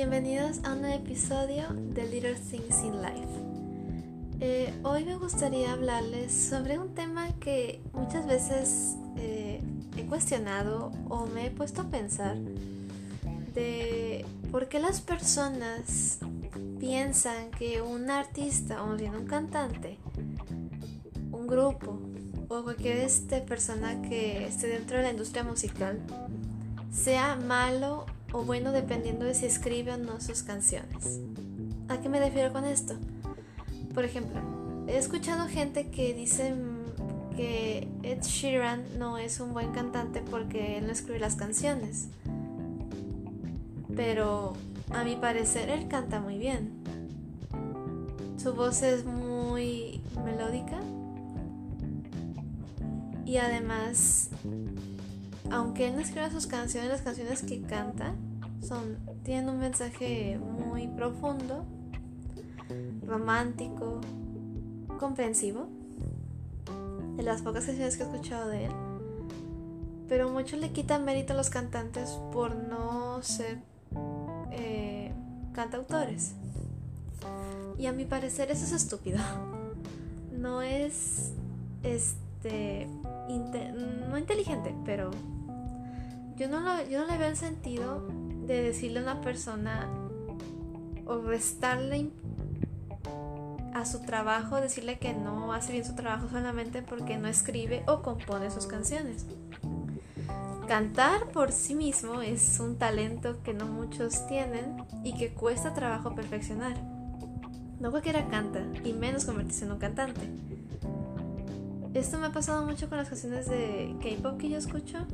bienvenidos a un episodio de Little Things in Life. Eh, hoy me gustaría hablarles sobre un tema que muchas veces eh, he cuestionado o me he puesto a pensar de por qué las personas piensan que un artista o bien un cantante, un grupo o cualquier este persona que esté dentro de la industria musical sea malo o bueno dependiendo de si escribe o no sus canciones. ¿A qué me refiero con esto? Por ejemplo, he escuchado gente que dice que Ed Sheeran no es un buen cantante porque él no escribe las canciones. Pero a mi parecer él canta muy bien. Su voz es muy melódica. Y además aunque él no escriba sus canciones, las canciones que canta son, tienen un mensaje muy profundo, romántico, comprensivo, de las pocas canciones que he escuchado de él. Pero muchos le quitan mérito a los cantantes por no ser eh, cantautores. Y a mi parecer eso es estúpido. No es este no inteligente, pero yo no, yo no le veo el sentido de decirle a una persona o restarle a su trabajo, decirle que no hace bien su trabajo solamente porque no escribe o compone sus canciones. Cantar por sí mismo es un talento que no muchos tienen y que cuesta trabajo perfeccionar. No cualquiera canta, y menos convertirse en un cantante. Esto me ha pasado mucho con las canciones de K-pop que yo escucho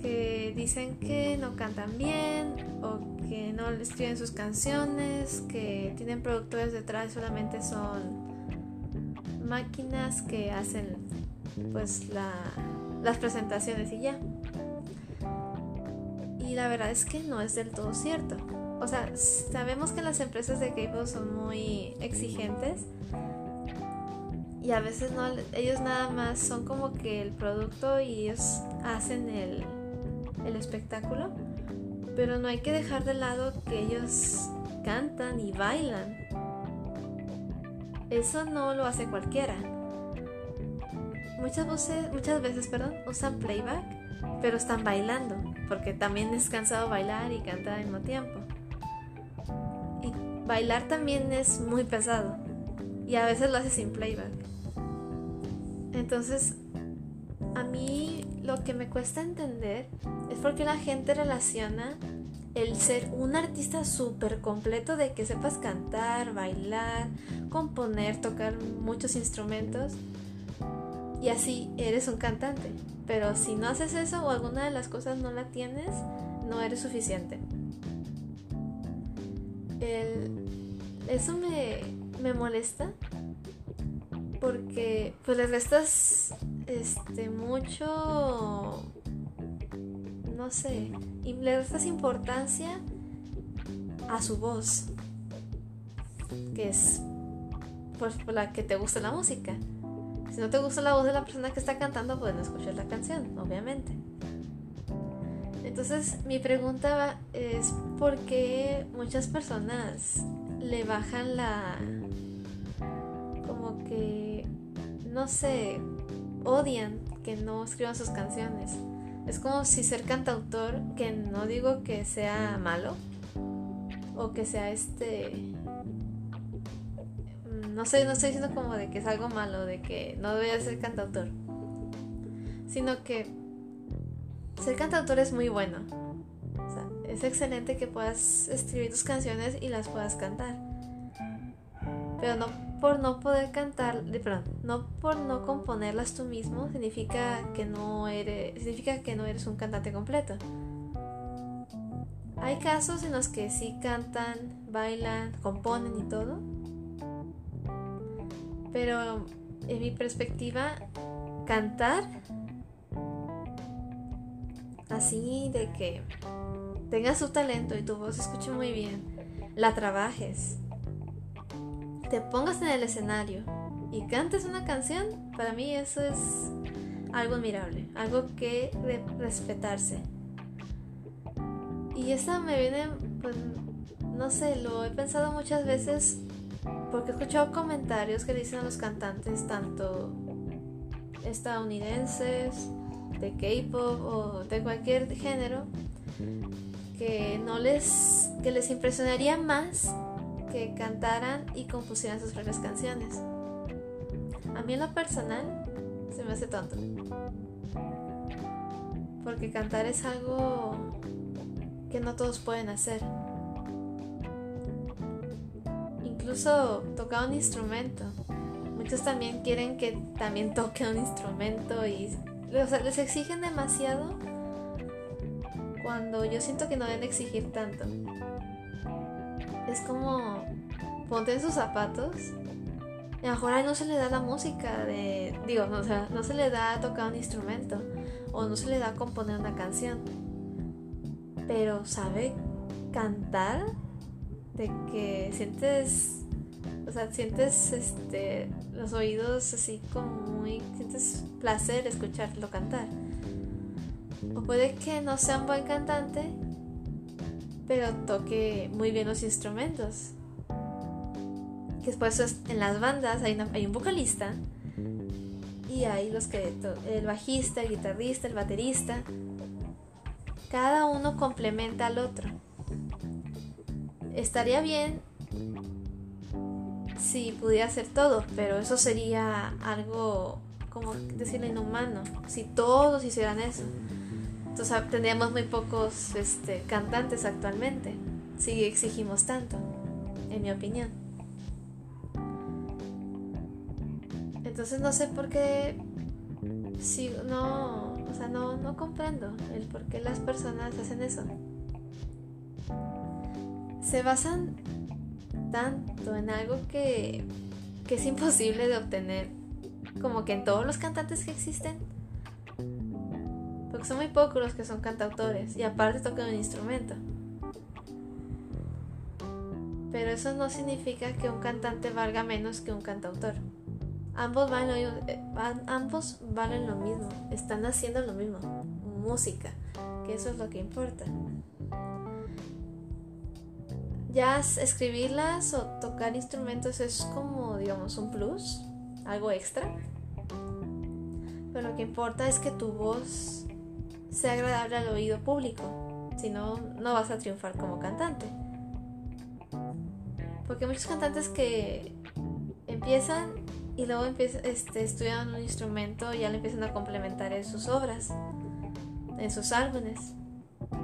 que dicen que no cantan bien o que no escriben sus canciones, que tienen productores detrás, solamente son máquinas que hacen pues las presentaciones y ya. Y la verdad es que no es del todo cierto. O sea, sabemos que las empresas de K-pop son muy exigentes y a veces no, ellos nada más son como que el producto y ellos hacen el, el espectáculo, pero no hay que dejar de lado que ellos cantan y bailan. Eso no lo hace cualquiera. Muchas veces, muchas veces perdón, usan playback, pero están bailando, porque también es cansado bailar y cantar al mismo tiempo. Y bailar también es muy pesado, y a veces lo hace sin playback. Entonces, a mí lo que me cuesta entender es porque la gente relaciona el ser un artista súper completo de que sepas cantar, bailar, componer, tocar muchos instrumentos y así eres un cantante. Pero si no haces eso o alguna de las cosas no la tienes, no eres suficiente. eso me, me molesta porque pues le restas este mucho no sé y le restas importancia a su voz que es pues por la que te gusta la música. Si no te gusta la voz de la persona que está cantando pues no escuchar la canción obviamente. Entonces mi pregunta es por qué muchas personas le bajan la como que no sé odian que no escriban sus canciones. Es como si ser cantautor, que no digo que sea malo, o que sea este... No sé, no estoy diciendo como de que es algo malo, de que no debería ser cantautor. Sino que ser cantautor es muy bueno. es excelente que puedas escribir tus canciones y las puedas cantar. Pero no por no poder cantar, perdón, no por no componerlas tú mismo significa que no eres, significa que no eres un cantante completo. Hay casos en los que sí cantan, bailan, componen y todo. Pero en mi perspectiva, cantar así de que tengas su talento y tu voz se escuche muy bien, la trabajes te pongas en el escenario y cantes una canción, para mí eso es algo admirable, algo que respetarse. Y esa me viene pues no sé, lo he pensado muchas veces porque he escuchado comentarios que dicen a los cantantes tanto estadounidenses, de K-pop o de cualquier género que no les que les impresionaría más cantaran y compusieran sus propias canciones. A mí en lo personal se me hace tonto. Porque cantar es algo que no todos pueden hacer. Incluso tocar un instrumento. Muchos también quieren que también toque un instrumento y les exigen demasiado cuando yo siento que no deben exigir tanto. Es como ponte en sus zapatos. Y a lo mejor no se le da la música de. Digo, no, o sea, no se le da a tocar un instrumento. O no se le da a componer una canción. Pero sabe cantar. De que sientes. O sea, sientes este. los oídos así como muy. sientes placer escucharlo cantar. O puede que no sea un buen cantante, pero toque muy bien los instrumentos. Que después en las bandas hay, hay un vocalista y hay los que el bajista, el guitarrista, el baterista. Cada uno complementa al otro. Estaría bien si pudiera hacer todo, pero eso sería algo como decirle inhumano, si todos hicieran eso. Entonces tendríamos muy pocos este, cantantes actualmente, si exigimos tanto, en mi opinión. Entonces no sé por qué, si, no, o sea, no, no comprendo el por qué las personas hacen eso. Se basan tanto en algo que es imposible de obtener, como que en todos los cantantes que existen porque son muy pocos los que son cantautores y aparte tocan un instrumento. Pero eso no significa que un cantante valga menos que un cantautor. Ambos valen, lo, eh, ambos valen lo mismo, están haciendo lo mismo, música, que eso es lo que importa. Ya escribirlas o tocar instrumentos es como, digamos, un plus, algo extra. Pero lo que importa es que tu voz sea agradable al oído público. Si no, no vas a triunfar como cantante. Porque muchos cantantes que empiezan y luego empiezan, este, estudian un instrumento y ya le empiezan a complementar en sus obras, en sus álbumes.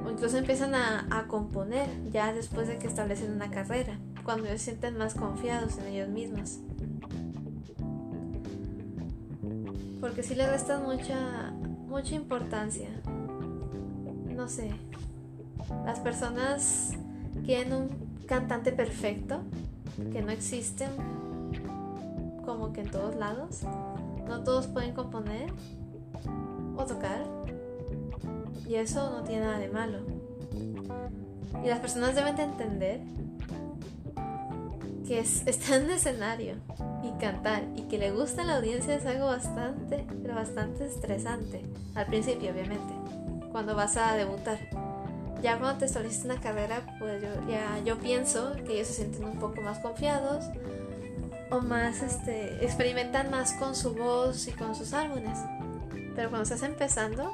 O incluso empiezan a, componer ya después de que establecen una carrera, cuando se sienten más confiados en ellos mismos. Porque si le restan mucha, mucha importancia no sé, las personas quieren un cantante perfecto, que no existen como que en todos lados. No todos pueden componer o tocar. Y eso no tiene nada de malo. Y las personas deben de entender que es, estar en un escenario y cantar y que le gusta a la audiencia es algo bastante, pero bastante estresante. Al principio, obviamente cuando vas a debutar. Ya cuando te estableciste una carrera, pues yo, ya yo pienso que ellos se sienten un poco más confiados o más, este, experimentan más con su voz y con sus álbumes. Pero cuando estás empezando,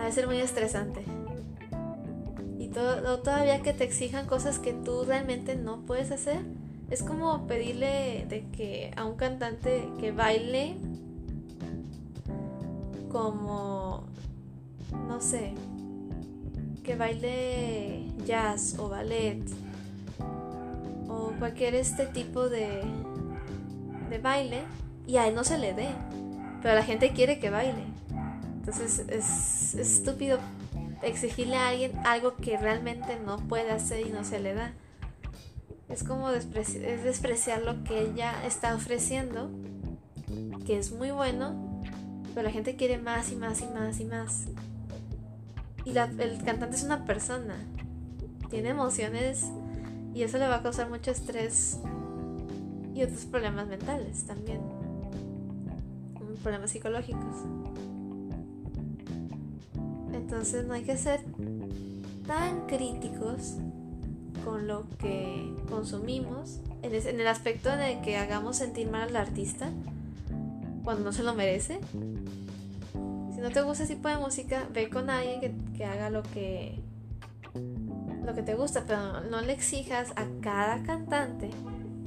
ha de ser muy estresante. Y todo, todavía que te exijan cosas que tú realmente no puedes hacer, es como pedirle de que a un cantante que baile como no sé, que baile jazz o ballet o cualquier este tipo de, de baile y a él no se le dé, pero la gente quiere que baile. Entonces es, estúpido exigirle a alguien algo que realmente no puede hacer y no se le da. Es como despreciar, es despreciar lo que ella está ofreciendo, que es muy bueno, pero la gente quiere más y más y más y más. Y el cantante es una persona. Tiene emociones y eso le va a causar mucho estrés y otros problemas mentales también. Problemas psicológicos. Entonces no hay que ser tan críticos con lo que consumimos, en, el aspecto de que hagamos sentir mal al artista cuando no se lo merece. Si no te gusta ese tipo de música, ve con alguien que, haga lo que lo que te gusta, pero no le exijas a cada cantante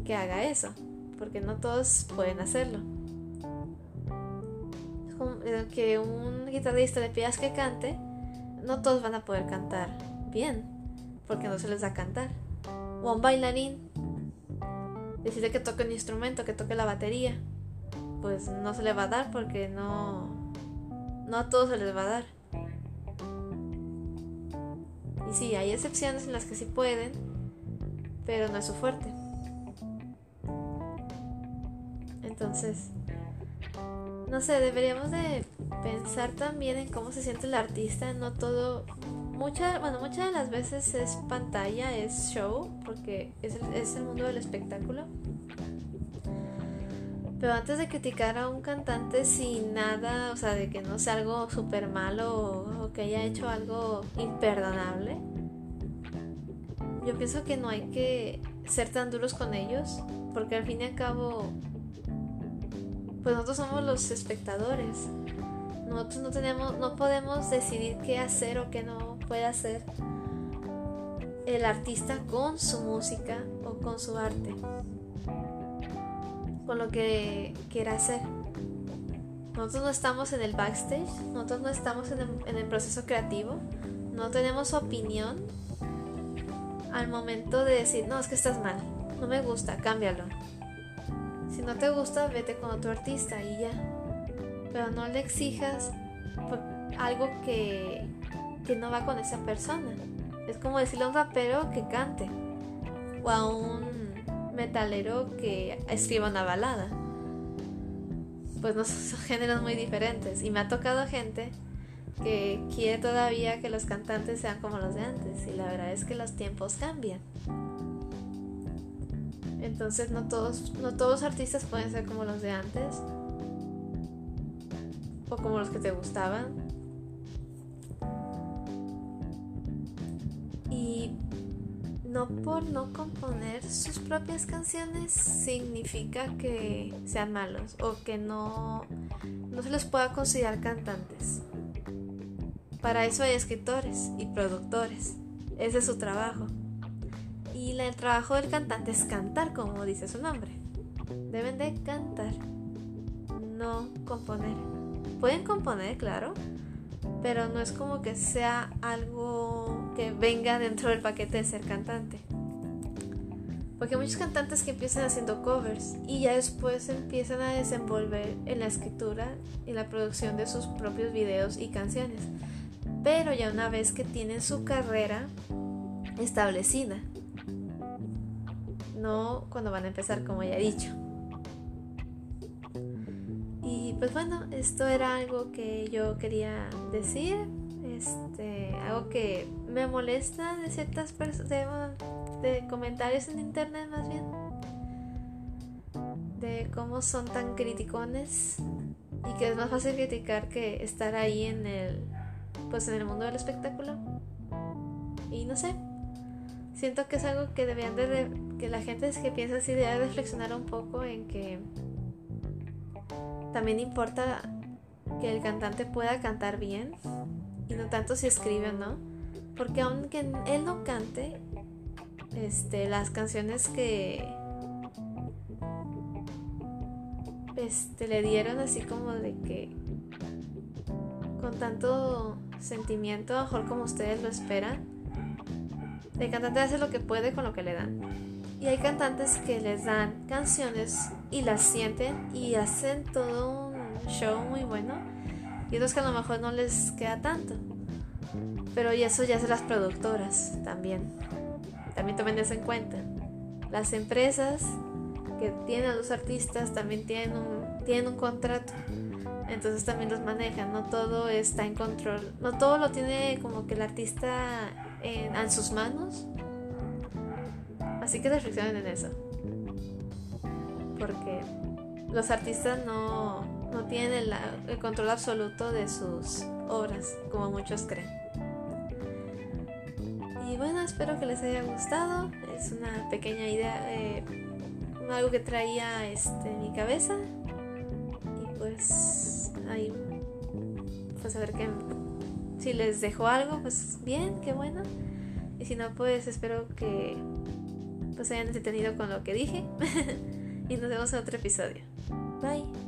que haga eso, porque no todos pueden hacerlo. Es como eh, que un guitarrista le pidas que cante, no todos van a poder cantar bien, porque no se les da a cantar. O un bailarín, decirle que toque un instrumento, que toque la batería, pues no se le va a dar porque no, no a todos se les va a dar. Y sí, hay excepciones en las que sí pueden, pero no es su fuerte. Entonces, no sé, deberíamos de pensar también en cómo se siente el artista, no todo, mucha, bueno, muchas de las veces es pantalla, es show, porque es el, es el mundo del espectáculo. Pero antes de criticar a un cantante sin nada, o sea, de que no sea algo súper malo o, que haya hecho algo imperdonable, yo pienso que no hay que ser tan duros con ellos, porque al fin y al cabo pues nosotros somos los espectadores. Nosotros no tenemos, no podemos decidir qué hacer o qué no puede hacer el artista con su música o con su arte, con lo que quiera hacer. Nosotros no estamos en el backstage, nosotros no estamos en el, proceso creativo, no tenemos opinión al momento de decir, no, es que estás mal, no me gusta, cámbialo. Si no te gusta, vete con otro artista y ya. Pero no le exijas algo que, que no va con esa persona. Es como decirle a un rapero que cante o a un metalero que escriba una balada. Pues no son géneros muy diferentes. Y me ha tocado gente que quiere todavía que los cantantes sean como los de antes. Y la verdad es que los tiempos cambian. Entonces no todos, no todos los artistas pueden ser como los de antes. O como los que te gustaban. No por no componer sus propias canciones significa que sean malos o que no, no se les pueda considerar cantantes. Para eso hay escritores y productores. Ese es su trabajo. Y el trabajo del cantante es cantar, como dice su nombre. Deben de cantar, no componer. Pueden componer, claro, pero no es como que sea algo que venga dentro del paquete de ser cantante. Porque hay muchos cantantes que empiezan haciendo covers y ya después empiezan a desenvolver en la escritura y la producción de sus propios videos y canciones. Pero ya una vez que tienen su carrera establecida no cuando van a empezar, como ya he dicho. Y pues bueno, esto era algo que yo quería decir, este, algo que me molesta de ciertas personas, de, comentarios en internet más bien, de cómo son tan criticones y que es más fácil criticar que estar ahí en el, pues en el mundo del espectáculo. Y no sé, siento que es algo que debían de, que la gente que piensa así debe reflexionar un poco en que también importa que el cantante pueda cantar bien y no tanto si escribe o no porque aunque él no cante este las canciones que este le dieron así como de que con tanto sentimiento mejor como ustedes lo esperan el cantante hace lo que puede con lo que le dan. Y hay cantantes que les dan canciones y las sienten y hacen todo un show muy bueno. Y otros que a lo mejor no les queda tanto. Pero y eso ya es las productoras también. También tomen eso en cuenta. Las empresas que tienen a los artistas también tienen un, tienen un contrato. Entonces también los manejan. No todo está en control. No todo lo tiene como que el artista en, sus manos. Así que reflexionen en eso. Porque los artistas no, no tienen el, control absoluto de sus obras, como muchos creen. espero que les haya gustado. Es una pequeña idea, eh, algo que traía este, en mi cabeza. Y pues ahí, pues a ver qué, si les dejo algo, pues bien, qué bueno. Y si no, pues espero que pues hayan entretenido con lo que dije. y nos vemos en otro episodio. Bye.